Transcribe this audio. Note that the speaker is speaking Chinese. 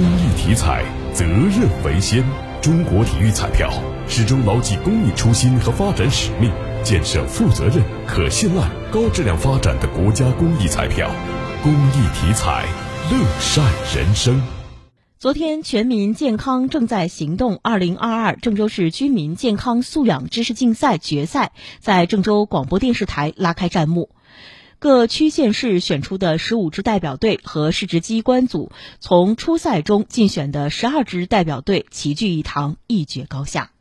公益体彩，责任为先。中国体育彩票始终牢记公益初心和发展使命，建设负责任、可信赖、高质量发展的国家公益彩票。公益体彩，乐善人生。昨天，全民健康正在行动二零二二郑州市居民健康素养知识竞赛决赛在郑州广播电视台拉开战幕。各区县市选出的十五支代表队和市直机关组，从初赛中竞选的十二支代表队齐聚一堂，一决高下。